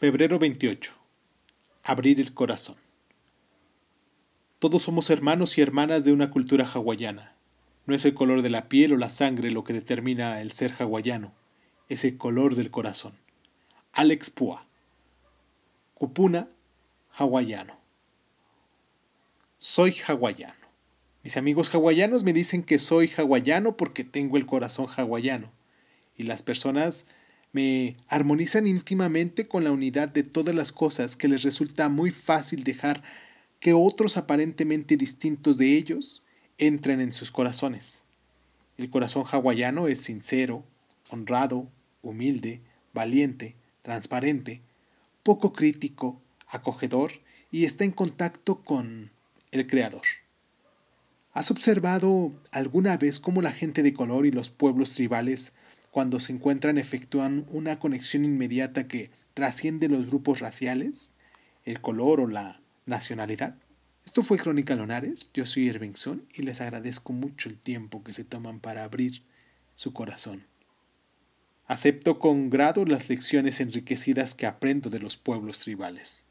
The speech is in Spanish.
Febrero 28. Abrir el corazón. Todos somos hermanos y hermanas de una cultura hawaiana. No es el color de la piel o la sangre lo que determina el ser hawaiano, es el color del corazón. Alex Pua. Kupuna, hawaiano. Soy hawaiano. Mis amigos hawaianos me dicen que soy hawaiano porque tengo el corazón hawaiano. Y las personas me armonizan íntimamente con la unidad de todas las cosas que les resulta muy fácil dejar que otros aparentemente distintos de ellos entren en sus corazones. El corazón hawaiano es sincero, honrado, humilde, valiente, transparente, poco crítico, acogedor y está en contacto con el Creador. ¿Has observado alguna vez cómo la gente de color y los pueblos tribales cuando se encuentran efectúan una conexión inmediata que trasciende los grupos raciales, el color o la nacionalidad. Esto fue Crónica Lonares, yo soy Irvingson y les agradezco mucho el tiempo que se toman para abrir su corazón. Acepto con grado las lecciones enriquecidas que aprendo de los pueblos tribales.